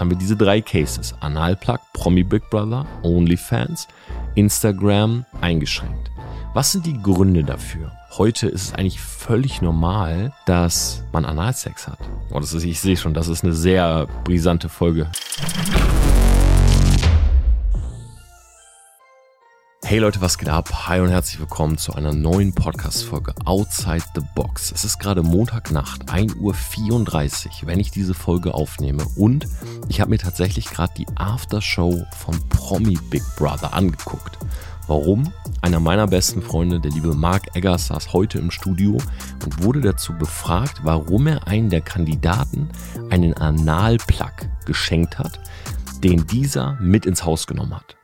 Haben wir diese drei Cases. Analplug, Promi Big Brother, OnlyFans, Instagram eingeschränkt. Was sind die Gründe dafür? Heute ist es eigentlich völlig normal, dass man Analsex hat. Oh, das ist, ich sehe schon, das ist eine sehr brisante Folge. Hey Leute, was geht ab? Hi und herzlich willkommen zu einer neuen Podcast-Folge Outside the Box. Es ist gerade Montagnacht, 1.34 Uhr, wenn ich diese Folge aufnehme. Und ich habe mir tatsächlich gerade die Aftershow von Promi Big Brother angeguckt. Warum? Einer meiner besten Freunde, der liebe Mark Eggers, saß heute im Studio und wurde dazu befragt, warum er einen der Kandidaten einen Analplug geschenkt hat, den dieser mit ins Haus genommen hat.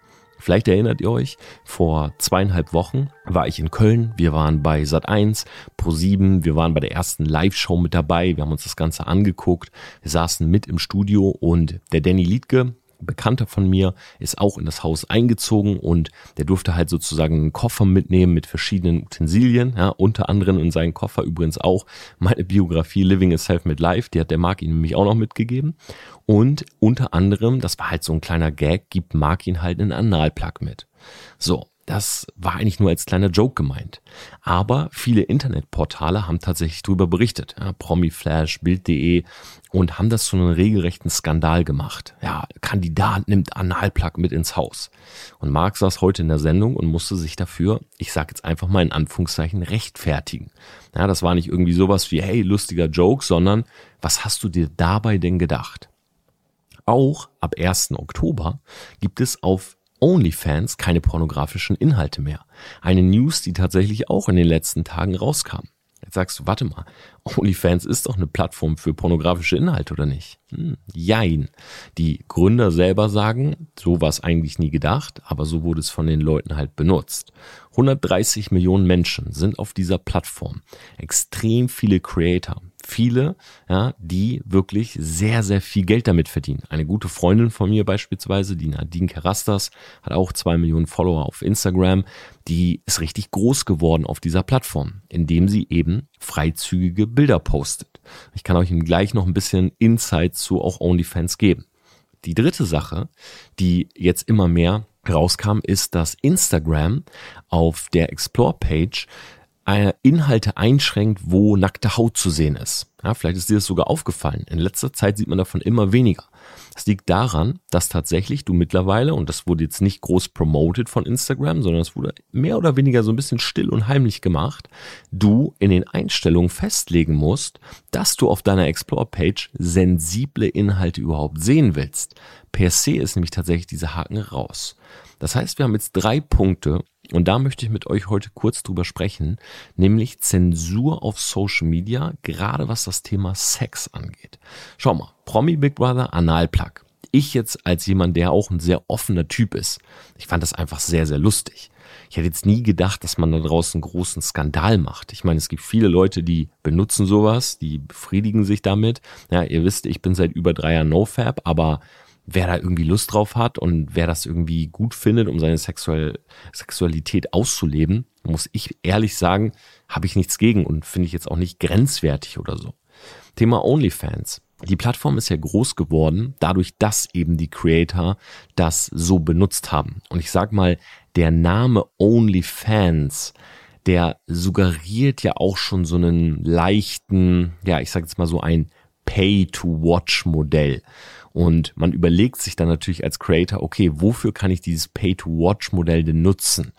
Vielleicht erinnert ihr euch, vor zweieinhalb Wochen war ich in Köln. Wir waren bei Sat1, Pro7. Wir waren bei der ersten Live-Show mit dabei. Wir haben uns das Ganze angeguckt. Wir saßen mit im Studio und der Danny Liedke, Bekannter von mir ist auch in das Haus eingezogen und der durfte halt sozusagen einen Koffer mitnehmen mit verschiedenen Utensilien, ja, unter anderem in seinen Koffer übrigens auch meine Biografie Living a Self-Made Life, die hat der Mark ihm nämlich auch noch mitgegeben und unter anderem, das war halt so ein kleiner Gag, gibt Mark ihn halt einen Analplug mit. So, das war eigentlich nur als kleiner Joke gemeint. Aber viele Internetportale haben tatsächlich darüber berichtet. Ja, Promiflash, Bild.de und haben das zu einem regelrechten Skandal gemacht. Ja, Kandidat nimmt Analplug mit ins Haus. Und Mark saß heute in der Sendung und musste sich dafür, ich sage jetzt einfach mal in Anführungszeichen, rechtfertigen. Ja, das war nicht irgendwie sowas wie, hey, lustiger Joke, sondern was hast du dir dabei denn gedacht? Auch ab 1. Oktober gibt es auf OnlyFans keine pornografischen Inhalte mehr. Eine News, die tatsächlich auch in den letzten Tagen rauskam. Jetzt sagst du, warte mal, OnlyFans ist doch eine Plattform für pornografische Inhalte, oder nicht? Hm, jein. Die Gründer selber sagen, so war es eigentlich nie gedacht, aber so wurde es von den Leuten halt benutzt. 130 Millionen Menschen sind auf dieser Plattform. Extrem viele Creator, viele, ja, die wirklich sehr, sehr viel Geld damit verdienen. Eine gute Freundin von mir beispielsweise, die Nadine Kerastas, hat auch zwei Millionen Follower auf Instagram. Die ist richtig groß geworden auf dieser Plattform, indem sie eben freizügige Bilder postet. Ich kann euch gleich noch ein bisschen Insight zu auch OnlyFans geben. Die dritte Sache, die jetzt immer mehr rauskam, ist, dass Instagram auf der Explore-Page Inhalte einschränkt, wo nackte Haut zu sehen ist. Ja, vielleicht ist dir das sogar aufgefallen. In letzter Zeit sieht man davon immer weniger. Das liegt daran, dass tatsächlich du mittlerweile, und das wurde jetzt nicht groß promoted von Instagram, sondern es wurde mehr oder weniger so ein bisschen still und heimlich gemacht, du in den Einstellungen festlegen musst, dass du auf deiner Explore-Page sensible Inhalte überhaupt sehen willst. Per se ist nämlich tatsächlich dieser Haken raus. Das heißt, wir haben jetzt drei Punkte, und da möchte ich mit euch heute kurz drüber sprechen, nämlich Zensur auf Social Media, gerade was das Thema Sex angeht. Schau mal, Promi Big Brother, Analplug. Ich jetzt als jemand, der auch ein sehr offener Typ ist, ich fand das einfach sehr, sehr lustig. Ich hätte jetzt nie gedacht, dass man da draußen einen großen Skandal macht. Ich meine, es gibt viele Leute, die benutzen sowas, die befriedigen sich damit. Ja, ihr wisst, ich bin seit über drei Jahren NoFab, aber wer da irgendwie Lust drauf hat und wer das irgendwie gut findet, um seine Sexual Sexualität auszuleben, muss ich ehrlich sagen, habe ich nichts gegen und finde ich jetzt auch nicht grenzwertig oder so. Thema OnlyFans. Die Plattform ist ja groß geworden, dadurch, dass eben die Creator das so benutzt haben. Und ich sag mal, der Name OnlyFans, der suggeriert ja auch schon so einen leichten, ja, ich sag jetzt mal so ein Pay-to-Watch-Modell. Und man überlegt sich dann natürlich als Creator, okay, wofür kann ich dieses Pay-to-Watch-Modell denn nutzen?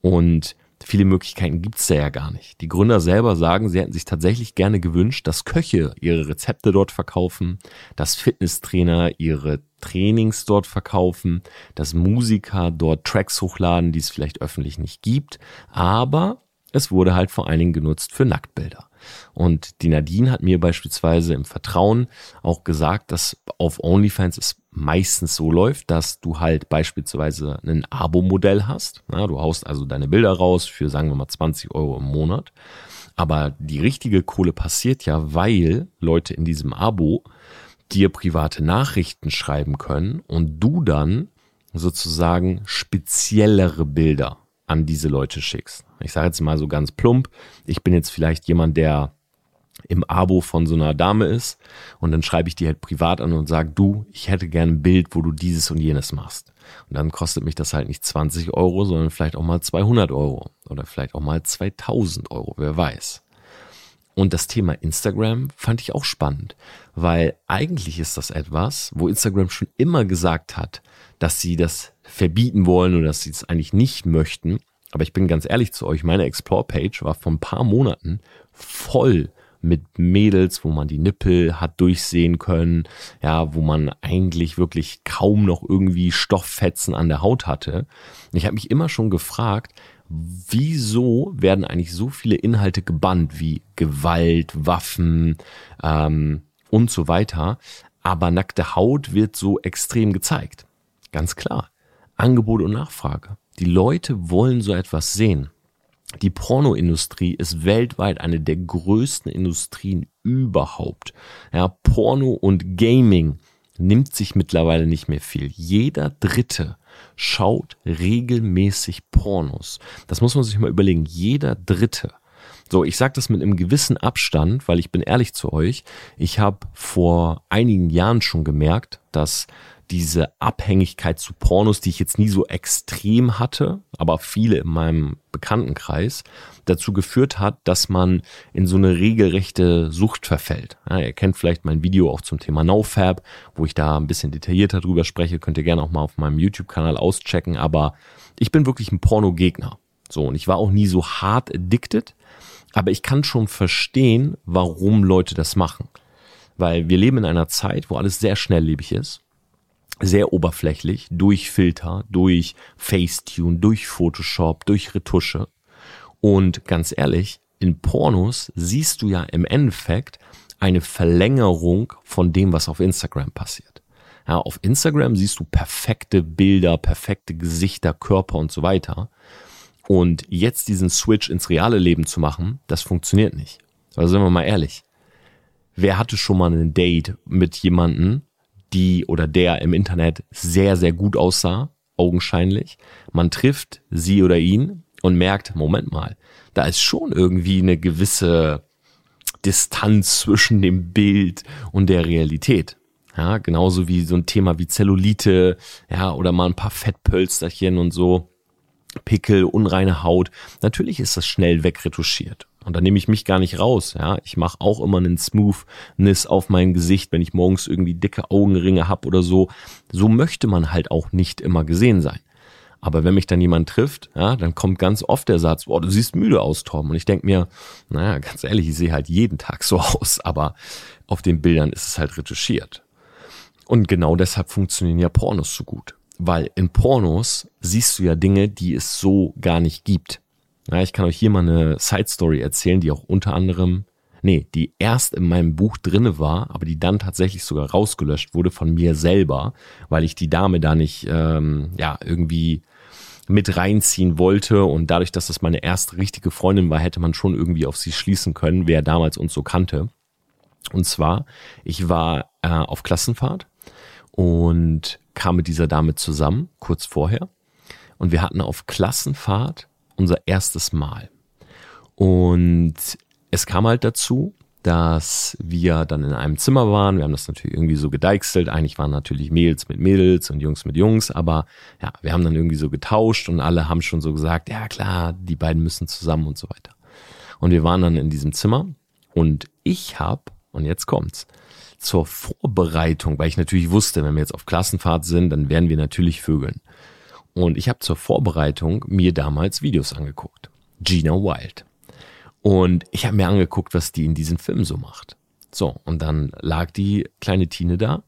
Und viele Möglichkeiten gibt's da ja gar nicht. Die Gründer selber sagen, sie hätten sich tatsächlich gerne gewünscht, dass Köche ihre Rezepte dort verkaufen, dass Fitnesstrainer ihre Trainings dort verkaufen, dass Musiker dort Tracks hochladen, die es vielleicht öffentlich nicht gibt. Aber es wurde halt vor allen Dingen genutzt für Nacktbilder. Und die Nadine hat mir beispielsweise im Vertrauen auch gesagt, dass auf OnlyFans es meistens so läuft, dass du halt beispielsweise ein Abo-Modell hast. Ja, du haust also deine Bilder raus für, sagen wir mal, 20 Euro im Monat. Aber die richtige Kohle passiert ja, weil Leute in diesem Abo dir private Nachrichten schreiben können und du dann sozusagen speziellere Bilder an diese Leute schickst. Ich sage jetzt mal so ganz plump, ich bin jetzt vielleicht jemand, der im Abo von so einer Dame ist und dann schreibe ich die halt privat an und sage, du, ich hätte gerne ein Bild, wo du dieses und jenes machst. Und dann kostet mich das halt nicht 20 Euro, sondern vielleicht auch mal 200 Euro oder vielleicht auch mal 2000 Euro, wer weiß. Und das Thema Instagram fand ich auch spannend, weil eigentlich ist das etwas, wo Instagram schon immer gesagt hat, dass sie das verbieten wollen oder dass sie es eigentlich nicht möchten. Aber ich bin ganz ehrlich zu euch, meine Explore-Page war vor ein paar Monaten voll mit Mädels, wo man die Nippel hat durchsehen können, ja, wo man eigentlich wirklich kaum noch irgendwie Stofffetzen an der Haut hatte. Ich habe mich immer schon gefragt, wieso werden eigentlich so viele Inhalte gebannt wie Gewalt, Waffen ähm, und so weiter, aber nackte Haut wird so extrem gezeigt. Ganz klar. Angebot und Nachfrage. Die Leute wollen so etwas sehen. Die Pornoindustrie ist weltweit eine der größten Industrien überhaupt. Ja, Porno und Gaming nimmt sich mittlerweile nicht mehr viel. Jeder Dritte schaut regelmäßig Pornos. Das muss man sich mal überlegen. Jeder Dritte. So, ich sage das mit einem gewissen Abstand, weil ich bin ehrlich zu euch. Ich habe vor einigen Jahren schon gemerkt, dass diese Abhängigkeit zu Pornos, die ich jetzt nie so extrem hatte, aber viele in meinem Bekanntenkreis, dazu geführt hat, dass man in so eine regelrechte Sucht verfällt. Ja, ihr kennt vielleicht mein Video auch zum Thema NoFab, wo ich da ein bisschen detaillierter drüber spreche, könnt ihr gerne auch mal auf meinem YouTube-Kanal auschecken, aber ich bin wirklich ein Porno-Gegner. So, und ich war auch nie so hart addicted, aber ich kann schon verstehen, warum Leute das machen. Weil wir leben in einer Zeit, wo alles sehr schnelllebig ist sehr oberflächlich, durch Filter, durch Facetune, durch Photoshop, durch Retusche. Und ganz ehrlich, in Pornos siehst du ja im Endeffekt eine Verlängerung von dem, was auf Instagram passiert. Ja, auf Instagram siehst du perfekte Bilder, perfekte Gesichter, Körper und so weiter. Und jetzt diesen Switch ins reale Leben zu machen, das funktioniert nicht. Also sind wir mal ehrlich. Wer hatte schon mal ein Date mit jemandem, die oder der im Internet sehr, sehr gut aussah, augenscheinlich. Man trifft sie oder ihn und merkt, Moment mal, da ist schon irgendwie eine gewisse Distanz zwischen dem Bild und der Realität. Ja, genauso wie so ein Thema wie Zellulite, ja, oder mal ein paar Fettpölsterchen und so. Pickel, unreine Haut. Natürlich ist das schnell wegretuschiert. Und da nehme ich mich gar nicht raus. Ja, ich mache auch immer einen Smoothness auf mein Gesicht, wenn ich morgens irgendwie dicke Augenringe hab oder so. So möchte man halt auch nicht immer gesehen sein. Aber wenn mich dann jemand trifft, ja, dann kommt ganz oft der Satz, boah, du siehst müde aus, Tom. Und ich denk mir, naja, ganz ehrlich, ich sehe halt jeden Tag so aus, aber auf den Bildern ist es halt retuschiert. Und genau deshalb funktionieren ja Pornos so gut. Weil in Pornos siehst du ja Dinge, die es so gar nicht gibt. Ja, ich kann euch hier mal eine Side Story erzählen, die auch unter anderem, nee, die erst in meinem Buch drinne war, aber die dann tatsächlich sogar rausgelöscht wurde von mir selber, weil ich die Dame da nicht, ähm, ja, irgendwie mit reinziehen wollte und dadurch, dass das meine erste richtige Freundin war, hätte man schon irgendwie auf sie schließen können, wer damals uns so kannte. Und zwar, ich war äh, auf Klassenfahrt und kam mit dieser Dame zusammen, kurz vorher. Und wir hatten auf Klassenfahrt unser erstes Mal. Und es kam halt dazu, dass wir dann in einem Zimmer waren. Wir haben das natürlich irgendwie so gedeichselt. Eigentlich waren natürlich Mädels mit Mädels und Jungs mit Jungs, aber ja, wir haben dann irgendwie so getauscht und alle haben schon so gesagt, ja klar, die beiden müssen zusammen und so weiter. Und wir waren dann in diesem Zimmer und ich habe, und jetzt kommt's, zur Vorbereitung, weil ich natürlich wusste, wenn wir jetzt auf Klassenfahrt sind, dann werden wir natürlich vögeln. Und ich habe zur Vorbereitung mir damals Videos angeguckt. Gina Wild. Und ich habe mir angeguckt, was die in diesem Film so macht. So, und dann lag die kleine Tine da.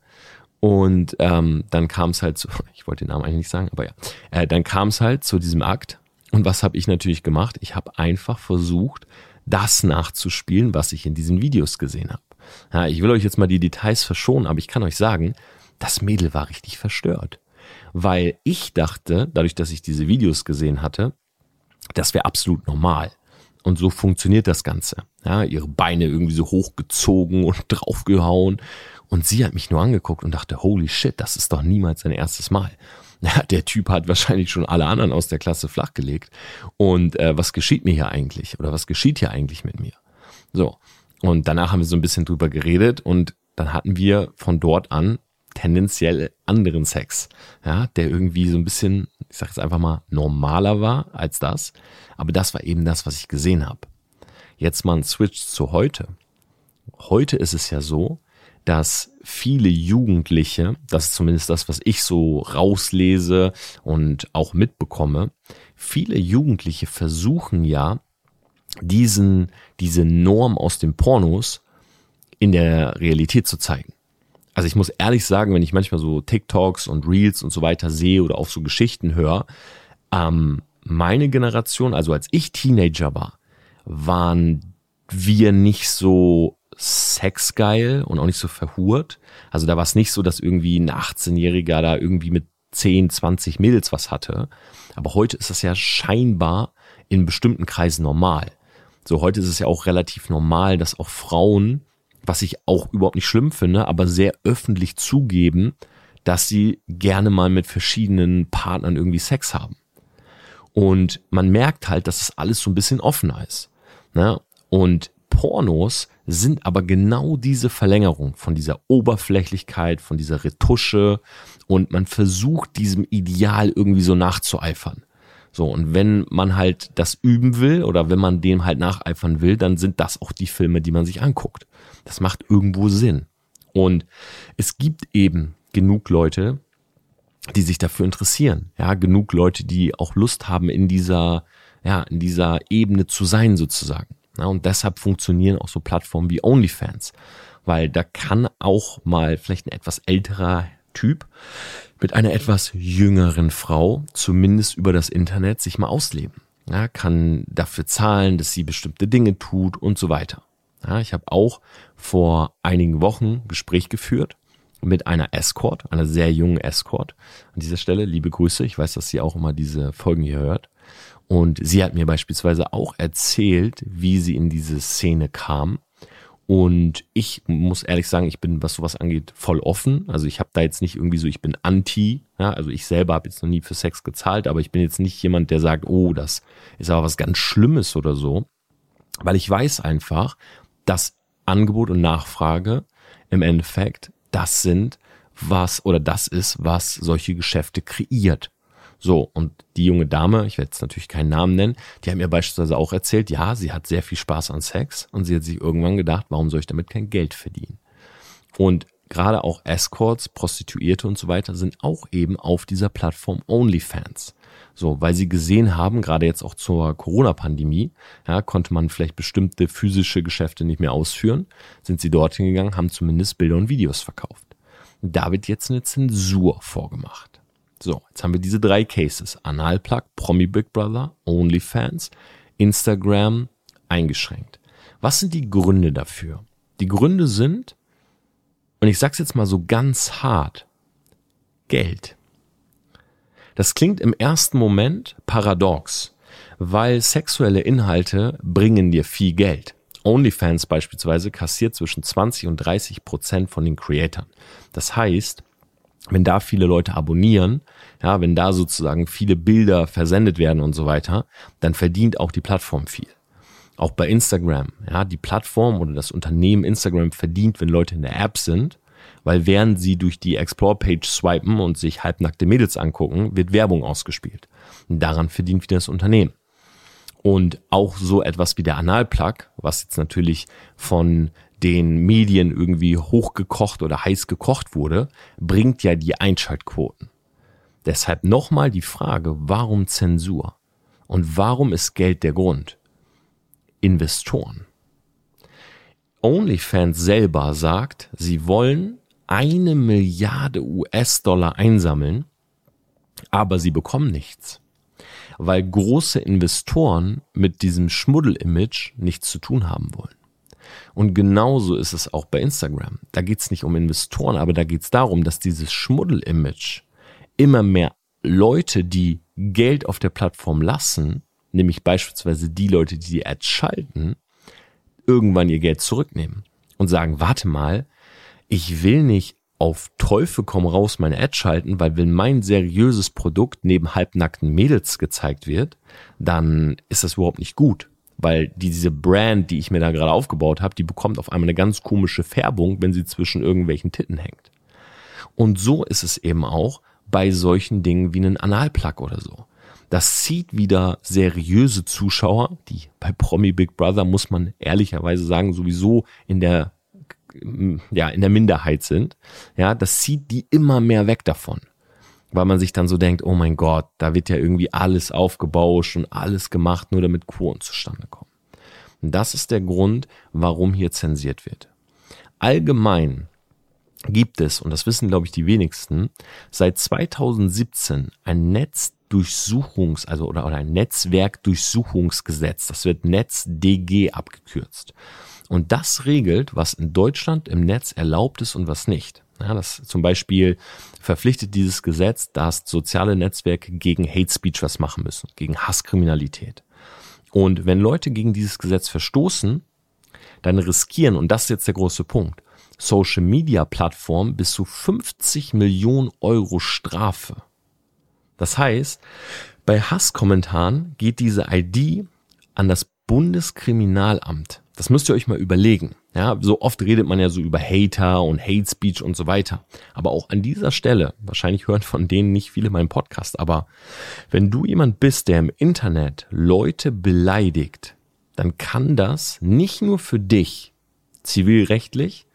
Und ähm, dann kam es halt zu, ich wollte den Namen eigentlich nicht sagen, aber ja, äh, dann kam es halt zu diesem Akt. Und was habe ich natürlich gemacht? Ich habe einfach versucht, das nachzuspielen, was ich in diesen Videos gesehen habe. Ja, ich will euch jetzt mal die Details verschonen, aber ich kann euch sagen, das Mädel war richtig verstört weil ich dachte, dadurch, dass ich diese Videos gesehen hatte, das wäre absolut normal. Und so funktioniert das Ganze. Ja, ihre Beine irgendwie so hochgezogen und draufgehauen. Und sie hat mich nur angeguckt und dachte, holy shit, das ist doch niemals sein erstes Mal. Ja, der Typ hat wahrscheinlich schon alle anderen aus der Klasse flachgelegt. Und äh, was geschieht mir hier eigentlich? Oder was geschieht hier eigentlich mit mir? So. Und danach haben wir so ein bisschen drüber geredet und dann hatten wir von dort an tendenziell anderen Sex, ja, der irgendwie so ein bisschen, ich sag jetzt einfach mal, normaler war als das. Aber das war eben das, was ich gesehen habe. Jetzt mal ein Switch zu heute. Heute ist es ja so, dass viele Jugendliche, das ist zumindest das, was ich so rauslese und auch mitbekomme, viele Jugendliche versuchen ja, diesen, diese Norm aus den Pornos in der Realität zu zeigen. Also ich muss ehrlich sagen, wenn ich manchmal so TikToks und Reels und so weiter sehe oder auch so Geschichten höre, ähm, meine Generation, also als ich Teenager war, waren wir nicht so sexgeil und auch nicht so verhurt. Also da war es nicht so, dass irgendwie ein 18-Jähriger da irgendwie mit 10, 20 Mädels was hatte. Aber heute ist das ja scheinbar in bestimmten Kreisen normal. So heute ist es ja auch relativ normal, dass auch Frauen, was ich auch überhaupt nicht schlimm finde, aber sehr öffentlich zugeben, dass sie gerne mal mit verschiedenen Partnern irgendwie Sex haben. Und man merkt halt, dass es alles so ein bisschen offener ist. Ne? Und Pornos sind aber genau diese Verlängerung von dieser Oberflächlichkeit, von dieser Retusche und man versucht diesem Ideal irgendwie so nachzueifern. So, und wenn man halt das üben will oder wenn man dem halt nacheifern will, dann sind das auch die Filme, die man sich anguckt. Das macht irgendwo Sinn. Und es gibt eben genug Leute, die sich dafür interessieren. Ja, genug Leute, die auch Lust haben, in dieser, ja, in dieser Ebene zu sein sozusagen. Ja, und deshalb funktionieren auch so Plattformen wie OnlyFans, weil da kann auch mal vielleicht ein etwas älterer Typ mit einer etwas jüngeren Frau zumindest über das Internet sich mal ausleben. Ja, kann dafür zahlen, dass sie bestimmte Dinge tut und so weiter. Ja, ich habe auch vor einigen Wochen Gespräch geführt mit einer Escort, einer sehr jungen Escort. An dieser Stelle liebe Grüße. Ich weiß, dass sie auch immer diese Folgen hier hört. Und sie hat mir beispielsweise auch erzählt, wie sie in diese Szene kam. Und ich muss ehrlich sagen, ich bin, was sowas angeht, voll offen. Also ich habe da jetzt nicht irgendwie so, ich bin anti. Ja, also ich selber habe jetzt noch nie für Sex gezahlt, aber ich bin jetzt nicht jemand, der sagt, oh, das ist aber was ganz Schlimmes oder so. Weil ich weiß einfach, dass Angebot und Nachfrage im Endeffekt das sind, was oder das ist, was solche Geschäfte kreiert. So, und die junge Dame, ich werde jetzt natürlich keinen Namen nennen, die hat mir beispielsweise auch erzählt, ja, sie hat sehr viel Spaß an Sex und sie hat sich irgendwann gedacht, warum soll ich damit kein Geld verdienen? Und gerade auch Escorts, Prostituierte und so weiter sind auch eben auf dieser Plattform OnlyFans. So, weil sie gesehen haben, gerade jetzt auch zur Corona-Pandemie, ja, konnte man vielleicht bestimmte physische Geschäfte nicht mehr ausführen, sind sie dorthin gegangen, haben zumindest Bilder und Videos verkauft. Da wird jetzt eine Zensur vorgemacht. So, jetzt haben wir diese drei Cases. Analplug, Promi Big Brother, OnlyFans, Instagram eingeschränkt. Was sind die Gründe dafür? Die Gründe sind, und ich sag's jetzt mal so ganz hart, Geld. Das klingt im ersten Moment paradox, weil sexuelle Inhalte bringen dir viel Geld. OnlyFans beispielsweise kassiert zwischen 20 und 30 Prozent von den Creatern. Das heißt, wenn da viele Leute abonnieren, ja, wenn da sozusagen viele Bilder versendet werden und so weiter, dann verdient auch die Plattform viel. Auch bei Instagram, ja, die Plattform oder das Unternehmen Instagram verdient, wenn Leute in der App sind, weil während sie durch die Explore-Page swipen und sich halbnackte Mädels angucken, wird Werbung ausgespielt. Und daran verdient wieder das Unternehmen. Und auch so etwas wie der Analplug, was jetzt natürlich von den Medien irgendwie hochgekocht oder heiß gekocht wurde, bringt ja die Einschaltquoten. Deshalb nochmal die Frage, warum Zensur? Und warum ist Geld der Grund? Investoren. OnlyFans selber sagt, sie wollen eine Milliarde US-Dollar einsammeln, aber sie bekommen nichts, weil große Investoren mit diesem Schmuddel-Image nichts zu tun haben wollen. Und genauso ist es auch bei Instagram. Da geht es nicht um Investoren, aber da geht es darum, dass dieses Schmuddel-Image immer mehr Leute, die Geld auf der Plattform lassen, nämlich beispielsweise die Leute, die die Ads schalten, irgendwann ihr Geld zurücknehmen und sagen, warte mal, ich will nicht auf Teufel komm raus meine Ad schalten, weil wenn mein seriöses Produkt neben halbnackten Mädels gezeigt wird, dann ist das überhaupt nicht gut. Weil diese Brand, die ich mir da gerade aufgebaut habe, die bekommt auf einmal eine ganz komische Färbung, wenn sie zwischen irgendwelchen Titten hängt. Und so ist es eben auch bei solchen Dingen wie einen Analplug oder so. Das zieht wieder seriöse Zuschauer, die bei Promi Big Brother muss man ehrlicherweise sagen, sowieso in der ja, in der Minderheit sind. Ja, das zieht die immer mehr weg davon. Weil man sich dann so denkt, oh mein Gott, da wird ja irgendwie alles aufgebauscht und alles gemacht, nur damit Quoten zustande kommen. Und das ist der Grund, warum hier zensiert wird. Allgemein gibt es, und das wissen glaube ich die wenigsten, seit 2017 ein Netzdurchsuchungs, also oder, oder ein Netzwerkdurchsuchungsgesetz. Das wird NetzDG abgekürzt. Und das regelt, was in Deutschland im Netz erlaubt ist und was nicht. Ja, das zum Beispiel verpflichtet dieses Gesetz, dass soziale Netzwerke gegen Hate Speech was machen müssen, gegen Hasskriminalität. Und wenn Leute gegen dieses Gesetz verstoßen, dann riskieren, und das ist jetzt der große Punkt, Social Media Plattformen bis zu 50 Millionen Euro Strafe. Das heißt, bei Hasskommentaren geht diese ID an das Bundeskriminalamt. Das müsst ihr euch mal überlegen. Ja, so oft redet man ja so über Hater und Hate Speech und so weiter. Aber auch an dieser Stelle, wahrscheinlich hören von denen nicht viele meinen Podcast, aber wenn du jemand bist, der im Internet Leute beleidigt, dann kann das nicht nur für dich zivilrechtlich,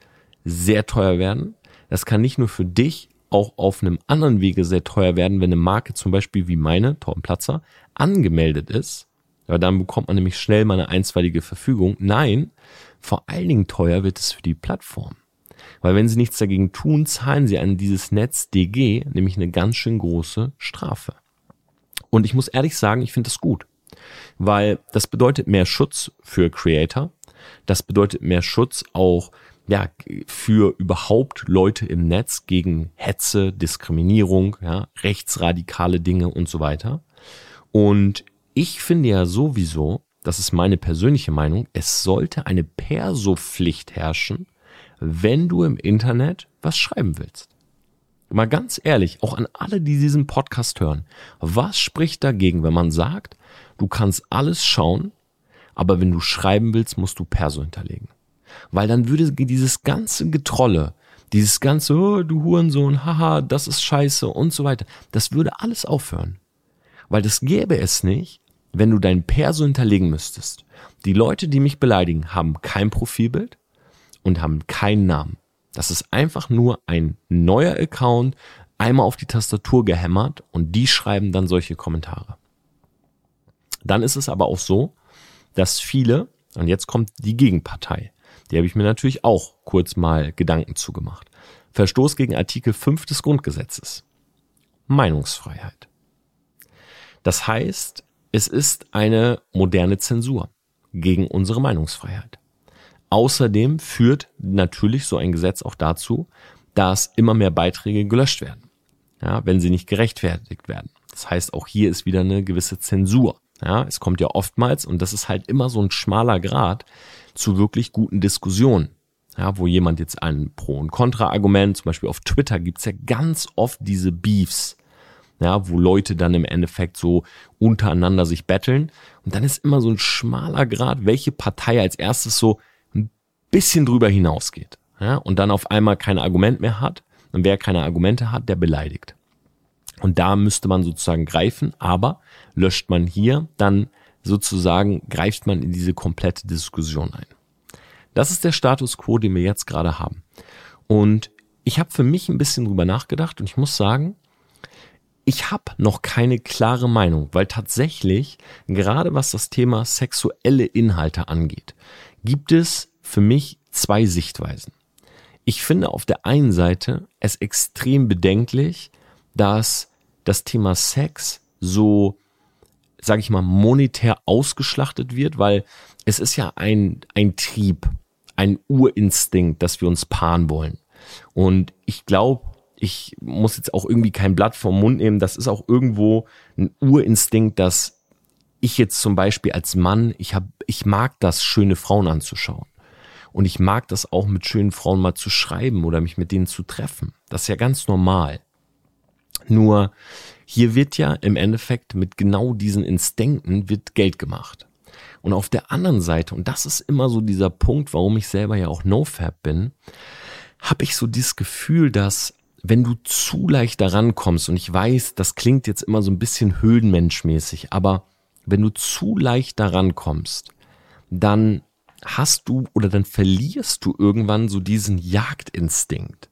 sehr teuer werden. Das kann nicht nur für dich auch auf einem anderen Wege sehr teuer werden, wenn eine Marke zum Beispiel wie meine, Torben Platzer, angemeldet ist. Ja, dann bekommt man nämlich schnell mal eine einstweilige Verfügung. Nein, vor allen Dingen teuer wird es für die Plattform. Weil wenn sie nichts dagegen tun, zahlen sie an dieses Netz DG nämlich eine ganz schön große Strafe. Und ich muss ehrlich sagen, ich finde das gut. Weil das bedeutet mehr Schutz für Creator. Das bedeutet mehr Schutz auch ja, für überhaupt Leute im Netz gegen Hetze, Diskriminierung, ja, rechtsradikale Dinge und so weiter. Und ich finde ja sowieso, das ist meine persönliche Meinung, es sollte eine Perso-Pflicht herrschen, wenn du im Internet was schreiben willst. Mal ganz ehrlich, auch an alle, die diesen Podcast hören, was spricht dagegen, wenn man sagt, du kannst alles schauen, aber wenn du schreiben willst, musst du Perso hinterlegen? Weil dann würde dieses ganze Getrolle, dieses ganze, oh, du Hurensohn, haha, das ist scheiße und so weiter, das würde alles aufhören. Weil das gäbe es nicht, wenn du dein Perso hinterlegen müsstest. Die Leute, die mich beleidigen, haben kein Profilbild und haben keinen Namen. Das ist einfach nur ein neuer Account, einmal auf die Tastatur gehämmert und die schreiben dann solche Kommentare. Dann ist es aber auch so, dass viele, und jetzt kommt die Gegenpartei, die habe ich mir natürlich auch kurz mal Gedanken zugemacht. Verstoß gegen Artikel 5 des Grundgesetzes. Meinungsfreiheit. Das heißt, es ist eine moderne Zensur gegen unsere Meinungsfreiheit. Außerdem führt natürlich so ein Gesetz auch dazu, dass immer mehr Beiträge gelöscht werden, ja, wenn sie nicht gerechtfertigt werden. Das heißt, auch hier ist wieder eine gewisse Zensur. Ja, es kommt ja oftmals, und das ist halt immer so ein schmaler Grad, zu wirklich guten Diskussionen. Ja, wo jemand jetzt ein Pro- und Kontra-Argument, zum Beispiel auf Twitter gibt's ja ganz oft diese Beefs, ja, wo Leute dann im Endeffekt so untereinander sich betteln. Und dann ist immer so ein schmaler Grad, welche Partei als erstes so ein bisschen drüber hinausgeht. Ja, und dann auf einmal kein Argument mehr hat. Und wer keine Argumente hat, der beleidigt. Und da müsste man sozusagen greifen, aber löscht man hier, dann sozusagen greift man in diese komplette Diskussion ein. Das ist der Status quo, den wir jetzt gerade haben. Und ich habe für mich ein bisschen drüber nachgedacht und ich muss sagen, ich habe noch keine klare Meinung, weil tatsächlich, gerade was das Thema sexuelle Inhalte angeht, gibt es für mich zwei Sichtweisen. Ich finde auf der einen Seite es extrem bedenklich, dass das Thema Sex so sage ich mal, monetär ausgeschlachtet wird, weil es ist ja ein, ein Trieb, ein Urinstinkt, dass wir uns paaren wollen. Und ich glaube, ich muss jetzt auch irgendwie kein Blatt vom Mund nehmen, das ist auch irgendwo ein Urinstinkt, dass ich jetzt zum Beispiel als Mann, ich hab, ich mag das, schöne Frauen anzuschauen. Und ich mag das auch mit schönen Frauen mal zu schreiben oder mich mit denen zu treffen. Das ist ja ganz normal. Nur hier wird ja im Endeffekt mit genau diesen Instinkten wird Geld gemacht. Und auf der anderen Seite, und das ist immer so dieser Punkt, warum ich selber ja auch NoFab bin, habe ich so dieses Gefühl, dass wenn du zu leicht daran kommst, und ich weiß, das klingt jetzt immer so ein bisschen höhlenmenschmäßig, aber wenn du zu leicht daran kommst, dann hast du oder dann verlierst du irgendwann so diesen Jagdinstinkt.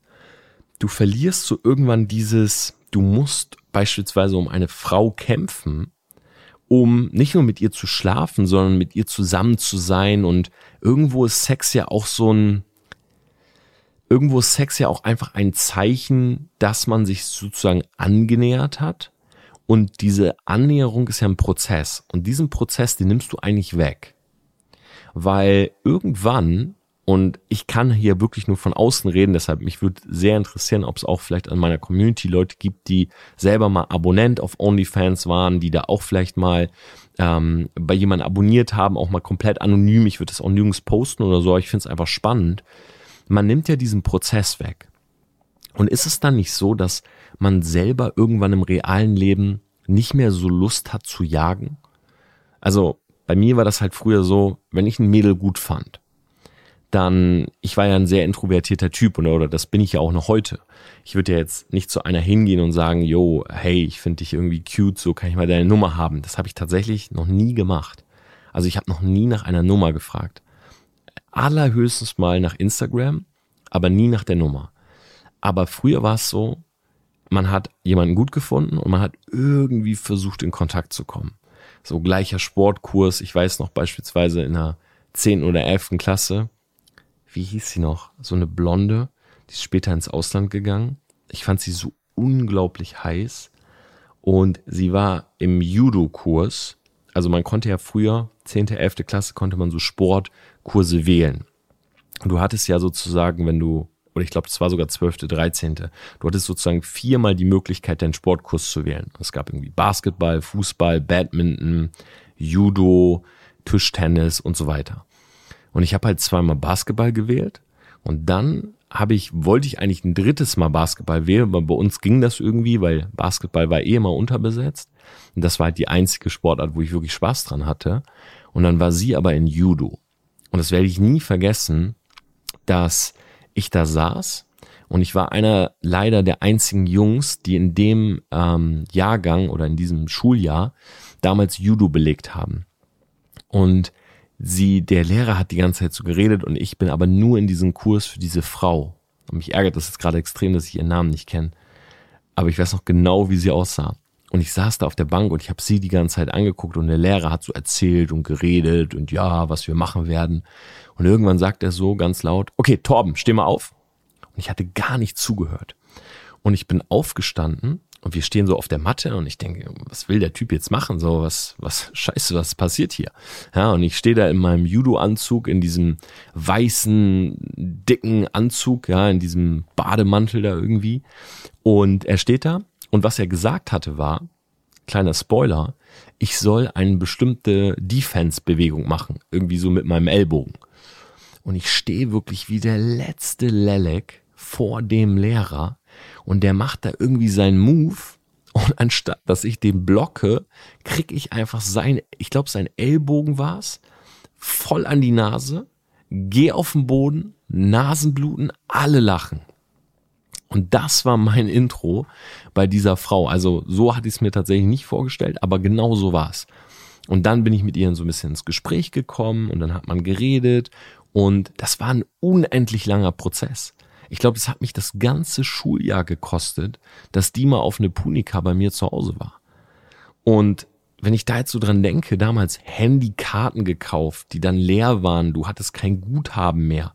Du verlierst so irgendwann dieses, du musst beispielsweise um eine Frau kämpfen, um nicht nur mit ihr zu schlafen, sondern mit ihr zusammen zu sein. Und irgendwo ist Sex ja auch so ein, irgendwo ist Sex ja auch einfach ein Zeichen, dass man sich sozusagen angenähert hat. Und diese Annäherung ist ja ein Prozess. Und diesen Prozess, den nimmst du eigentlich weg. Weil irgendwann und ich kann hier wirklich nur von außen reden, deshalb mich würde sehr interessieren, ob es auch vielleicht an meiner Community Leute gibt, die selber mal Abonnent auf OnlyFans waren, die da auch vielleicht mal ähm, bei jemandem abonniert haben, auch mal komplett anonym. Ich würde das auch nirgends posten oder so, ich finde es einfach spannend. Man nimmt ja diesen Prozess weg. Und ist es dann nicht so, dass man selber irgendwann im realen Leben nicht mehr so Lust hat zu jagen? Also bei mir war das halt früher so, wenn ich ein Mädel gut fand, dann, ich war ja ein sehr introvertierter Typ oder, oder das bin ich ja auch noch heute. Ich würde ja jetzt nicht zu einer hingehen und sagen, yo, hey, ich finde dich irgendwie cute, so kann ich mal deine Nummer haben. Das habe ich tatsächlich noch nie gemacht. Also ich habe noch nie nach einer Nummer gefragt. Allerhöchstens mal nach Instagram, aber nie nach der Nummer. Aber früher war es so, man hat jemanden gut gefunden und man hat irgendwie versucht, in Kontakt zu kommen. So gleicher Sportkurs. Ich weiß noch beispielsweise in der 10. oder 11. Klasse, wie hieß sie noch? So eine Blonde, die ist später ins Ausland gegangen. Ich fand sie so unglaublich heiß. Und sie war im Judo-Kurs. Also man konnte ja früher, 10., 11. Klasse, konnte man so Sportkurse wählen. Du hattest ja sozusagen, wenn du, oder ich glaube, es war sogar 12., 13., du hattest sozusagen viermal die Möglichkeit, deinen Sportkurs zu wählen. Es gab irgendwie Basketball, Fußball, Badminton, Judo, Tischtennis und so weiter. Und ich habe halt zweimal Basketball gewählt und dann habe ich, wollte ich eigentlich ein drittes Mal Basketball wählen, aber bei uns ging das irgendwie, weil Basketball war eh immer unterbesetzt. Und das war halt die einzige Sportart, wo ich wirklich Spaß dran hatte. Und dann war sie aber in Judo. Und das werde ich nie vergessen, dass ich da saß und ich war einer leider der einzigen Jungs, die in dem ähm, Jahrgang oder in diesem Schuljahr damals Judo belegt haben. Und sie, der Lehrer hat die ganze Zeit so geredet und ich bin aber nur in diesem Kurs für diese Frau. Und mich ärgert das jetzt gerade extrem, dass ich ihren Namen nicht kenne. Aber ich weiß noch genau, wie sie aussah. Und ich saß da auf der Bank und ich habe sie die ganze Zeit angeguckt und der Lehrer hat so erzählt und geredet und ja, was wir machen werden. Und irgendwann sagt er so ganz laut, okay, Torben, steh mal auf. Und ich hatte gar nicht zugehört. Und ich bin aufgestanden und wir stehen so auf der Matte und ich denke, was will der Typ jetzt machen? So, was, was, scheiße, was passiert hier? Ja, und ich stehe da in meinem Judo-Anzug, in diesem weißen, dicken Anzug, ja, in diesem Bademantel da irgendwie. Und er steht da und was er gesagt hatte war, kleiner Spoiler, ich soll eine bestimmte Defense-Bewegung machen. Irgendwie so mit meinem Ellbogen. Und ich stehe wirklich wie der letzte Lelek vor dem Lehrer und der macht da irgendwie seinen Move und anstatt, dass ich den blocke, krieg ich einfach sein, ich glaube, sein Ellbogen war's, voll an die Nase, geh auf den Boden, Nasenbluten, alle lachen. Und das war mein Intro bei dieser Frau. Also so hatte ich es mir tatsächlich nicht vorgestellt, aber genau so war's. Und dann bin ich mit ihr so ein bisschen ins Gespräch gekommen und dann hat man geredet und das war ein unendlich langer Prozess. Ich glaube, es hat mich das ganze Schuljahr gekostet, dass die mal auf eine Punika bei mir zu Hause war. Und wenn ich da jetzt so dran denke, damals Handykarten gekauft, die dann leer waren, du hattest kein Guthaben mehr.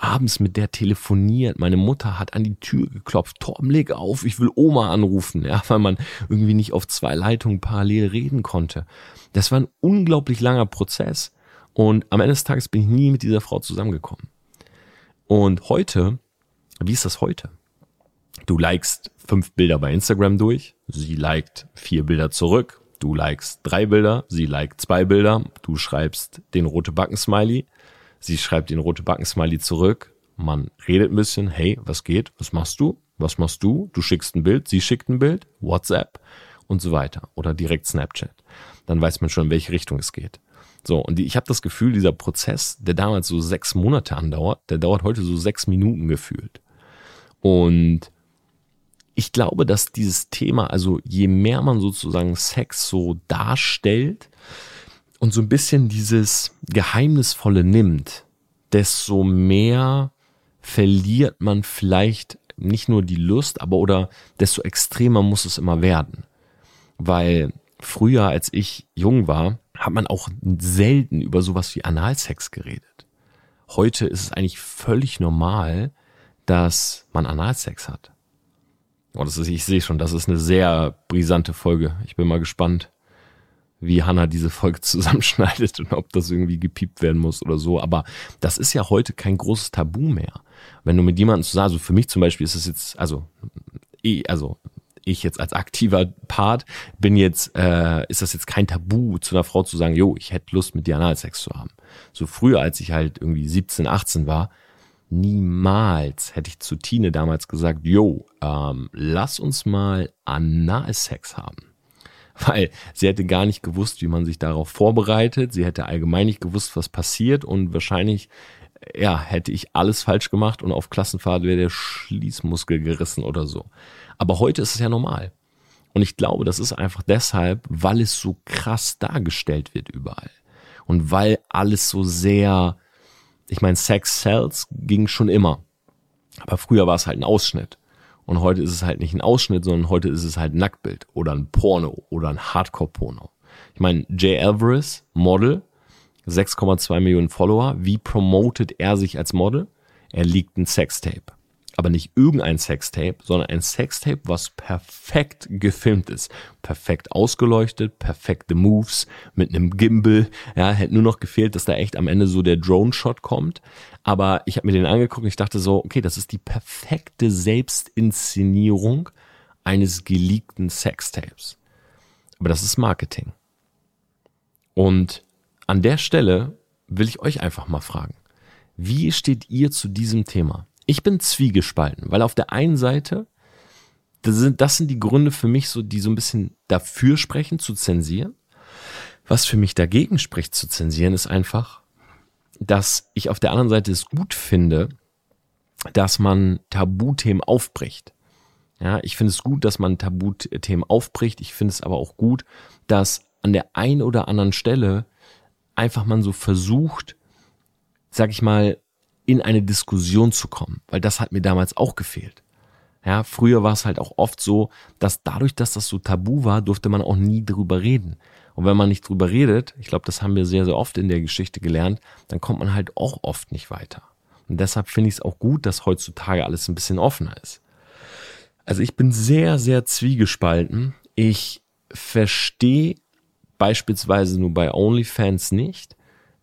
Abends mit der telefoniert, meine Mutter hat an die Tür geklopft, Torben, leg auf, ich will Oma anrufen, ja, weil man irgendwie nicht auf zwei Leitungen parallel reden konnte. Das war ein unglaublich langer Prozess und am Ende des Tages bin ich nie mit dieser Frau zusammengekommen. Und heute wie ist das heute? Du likest fünf Bilder bei Instagram durch, sie liked vier Bilder zurück, du likest drei Bilder, sie liked zwei Bilder, du schreibst den rote Backen-Smiley, sie schreibt den rote Backen-Smiley zurück, man redet ein bisschen, hey, was geht, was machst du, was machst du, du schickst ein Bild, sie schickt ein Bild, WhatsApp und so weiter. Oder direkt Snapchat. Dann weiß man schon, in welche Richtung es geht. So, und ich habe das Gefühl, dieser Prozess, der damals so sechs Monate andauert, der dauert heute so sechs Minuten gefühlt. Und ich glaube, dass dieses Thema, also je mehr man sozusagen Sex so darstellt und so ein bisschen dieses Geheimnisvolle nimmt, desto mehr verliert man vielleicht nicht nur die Lust, aber oder desto extremer muss es immer werden. Weil früher, als ich jung war, hat man auch selten über sowas wie Analsex geredet. Heute ist es eigentlich völlig normal, dass man Analsex hat. Oh, das ist, ich sehe schon, das ist eine sehr brisante Folge. Ich bin mal gespannt, wie Hannah diese Folge zusammenschneidet und ob das irgendwie gepiept werden muss oder so. Aber das ist ja heute kein großes Tabu mehr. Wenn du mit jemandem zusammen, also für mich zum Beispiel ist es jetzt, also, also ich jetzt als aktiver Part bin jetzt, äh, ist das jetzt kein Tabu zu einer Frau zu sagen, jo, ich hätte Lust mit dir Analsex zu haben. So früher, als ich halt irgendwie 17, 18 war, niemals hätte ich zu Tine damals gesagt, jo, ähm, lass uns mal Analsex haben. Weil sie hätte gar nicht gewusst, wie man sich darauf vorbereitet. Sie hätte allgemein nicht gewusst, was passiert und wahrscheinlich ja, hätte ich alles falsch gemacht und auf Klassenfahrt wäre der Schließmuskel gerissen oder so. Aber heute ist es ja normal. Und ich glaube, das ist einfach deshalb, weil es so krass dargestellt wird überall. Und weil alles so sehr, ich meine, Sex Cells ging schon immer. Aber früher war es halt ein Ausschnitt. Und heute ist es halt nicht ein Ausschnitt, sondern heute ist es halt ein Nacktbild oder ein Porno oder ein Hardcore-Porno. Ich meine, Jay Alvarez, Model, 6,2 Millionen Follower. Wie promotet er sich als Model? Er liegt ein Sextape aber nicht irgendein Sextape, sondern ein Sextape, was perfekt gefilmt ist. Perfekt ausgeleuchtet, perfekte Moves mit einem Gimbal. Ja, hätte nur noch gefehlt, dass da echt am Ende so der Drone-Shot kommt. Aber ich habe mir den angeguckt und ich dachte so, okay, das ist die perfekte Selbstinszenierung eines geleakten Sextapes. Aber das ist Marketing. Und an der Stelle will ich euch einfach mal fragen. Wie steht ihr zu diesem Thema? Ich bin zwiegespalten, weil auf der einen Seite, das sind, das sind die Gründe für mich so, die so ein bisschen dafür sprechen, zu zensieren. Was für mich dagegen spricht, zu zensieren, ist einfach, dass ich auf der anderen Seite es gut finde, dass man Tabuthemen aufbricht. Ja, ich finde es gut, dass man Tabuthemen aufbricht. Ich finde es aber auch gut, dass an der einen oder anderen Stelle einfach man so versucht, sag ich mal, in eine Diskussion zu kommen, weil das hat mir damals auch gefehlt. Ja, früher war es halt auch oft so, dass dadurch, dass das so tabu war, durfte man auch nie drüber reden. Und wenn man nicht drüber redet, ich glaube, das haben wir sehr, sehr oft in der Geschichte gelernt, dann kommt man halt auch oft nicht weiter. Und deshalb finde ich es auch gut, dass heutzutage alles ein bisschen offener ist. Also ich bin sehr, sehr zwiegespalten. Ich verstehe beispielsweise nur bei OnlyFans nicht,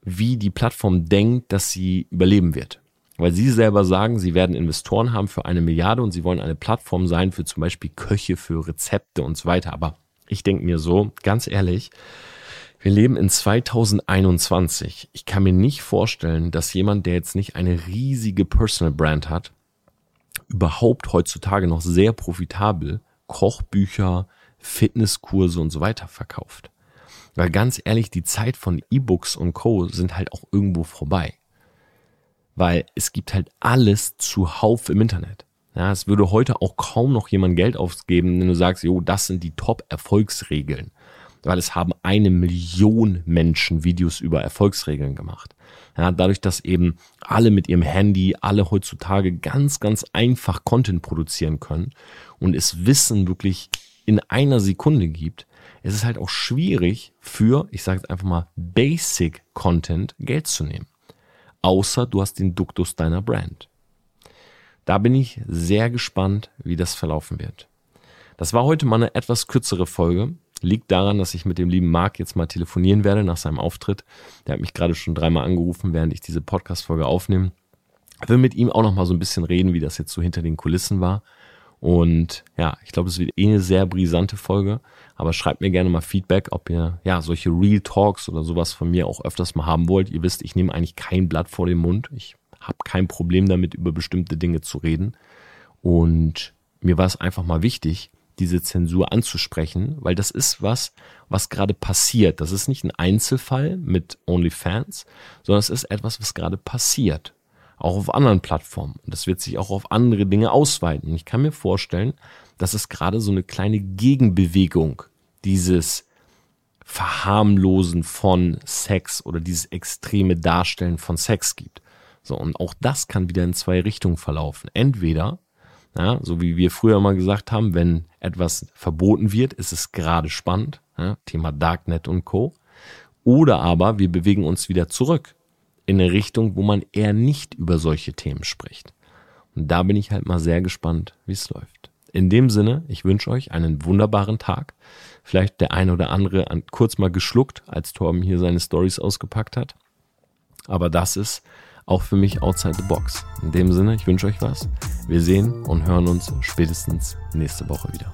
wie die Plattform denkt, dass sie überleben wird. Weil sie selber sagen, sie werden Investoren haben für eine Milliarde und sie wollen eine Plattform sein für zum Beispiel Köche, für Rezepte und so weiter. Aber ich denke mir so, ganz ehrlich, wir leben in 2021. Ich kann mir nicht vorstellen, dass jemand, der jetzt nicht eine riesige Personal Brand hat, überhaupt heutzutage noch sehr profitabel Kochbücher, Fitnesskurse und so weiter verkauft. Weil ganz ehrlich, die Zeit von E-Books und Co. sind halt auch irgendwo vorbei. Weil es gibt halt alles zuhauf im Internet. Ja, es würde heute auch kaum noch jemand Geld ausgeben, wenn du sagst, jo, das sind die Top-Erfolgsregeln. Weil es haben eine Million Menschen Videos über Erfolgsregeln gemacht. Ja, dadurch, dass eben alle mit ihrem Handy, alle heutzutage ganz, ganz einfach Content produzieren können und es Wissen wirklich in einer Sekunde gibt, es ist halt auch schwierig für, ich sage jetzt einfach mal, Basic Content Geld zu nehmen. Außer du hast den Duktus deiner Brand. Da bin ich sehr gespannt, wie das verlaufen wird. Das war heute mal eine etwas kürzere Folge. Liegt daran, dass ich mit dem lieben Marc jetzt mal telefonieren werde nach seinem Auftritt. Der hat mich gerade schon dreimal angerufen, während ich diese Podcast-Folge aufnehme. Ich will mit ihm auch noch mal so ein bisschen reden, wie das jetzt so hinter den Kulissen war. Und ja, ich glaube, es wird eh eine sehr brisante Folge. Aber schreibt mir gerne mal Feedback, ob ihr ja solche Real Talks oder sowas von mir auch öfters mal haben wollt. Ihr wisst, ich nehme eigentlich kein Blatt vor den Mund. Ich habe kein Problem damit, über bestimmte Dinge zu reden. Und mir war es einfach mal wichtig, diese Zensur anzusprechen, weil das ist was, was gerade passiert. Das ist nicht ein Einzelfall mit OnlyFans, sondern es ist etwas, was gerade passiert. Auch auf anderen Plattformen. Und das wird sich auch auf andere Dinge ausweiten. Ich kann mir vorstellen, dass es gerade so eine kleine Gegenbewegung dieses Verharmlosen von Sex oder dieses extreme Darstellen von Sex gibt. So, und auch das kann wieder in zwei Richtungen verlaufen. Entweder ja, so wie wir früher mal gesagt haben, wenn etwas verboten wird, ist es gerade spannend. Ja, Thema Darknet und Co. Oder aber wir bewegen uns wieder zurück in eine Richtung, wo man eher nicht über solche Themen spricht. Und da bin ich halt mal sehr gespannt, wie es läuft. In dem Sinne, ich wünsche euch einen wunderbaren Tag. Vielleicht der eine oder andere kurz mal geschluckt, als Torben hier seine Stories ausgepackt hat. Aber das ist auch für mich outside the box. In dem Sinne, ich wünsche euch was. Wir sehen und hören uns spätestens nächste Woche wieder.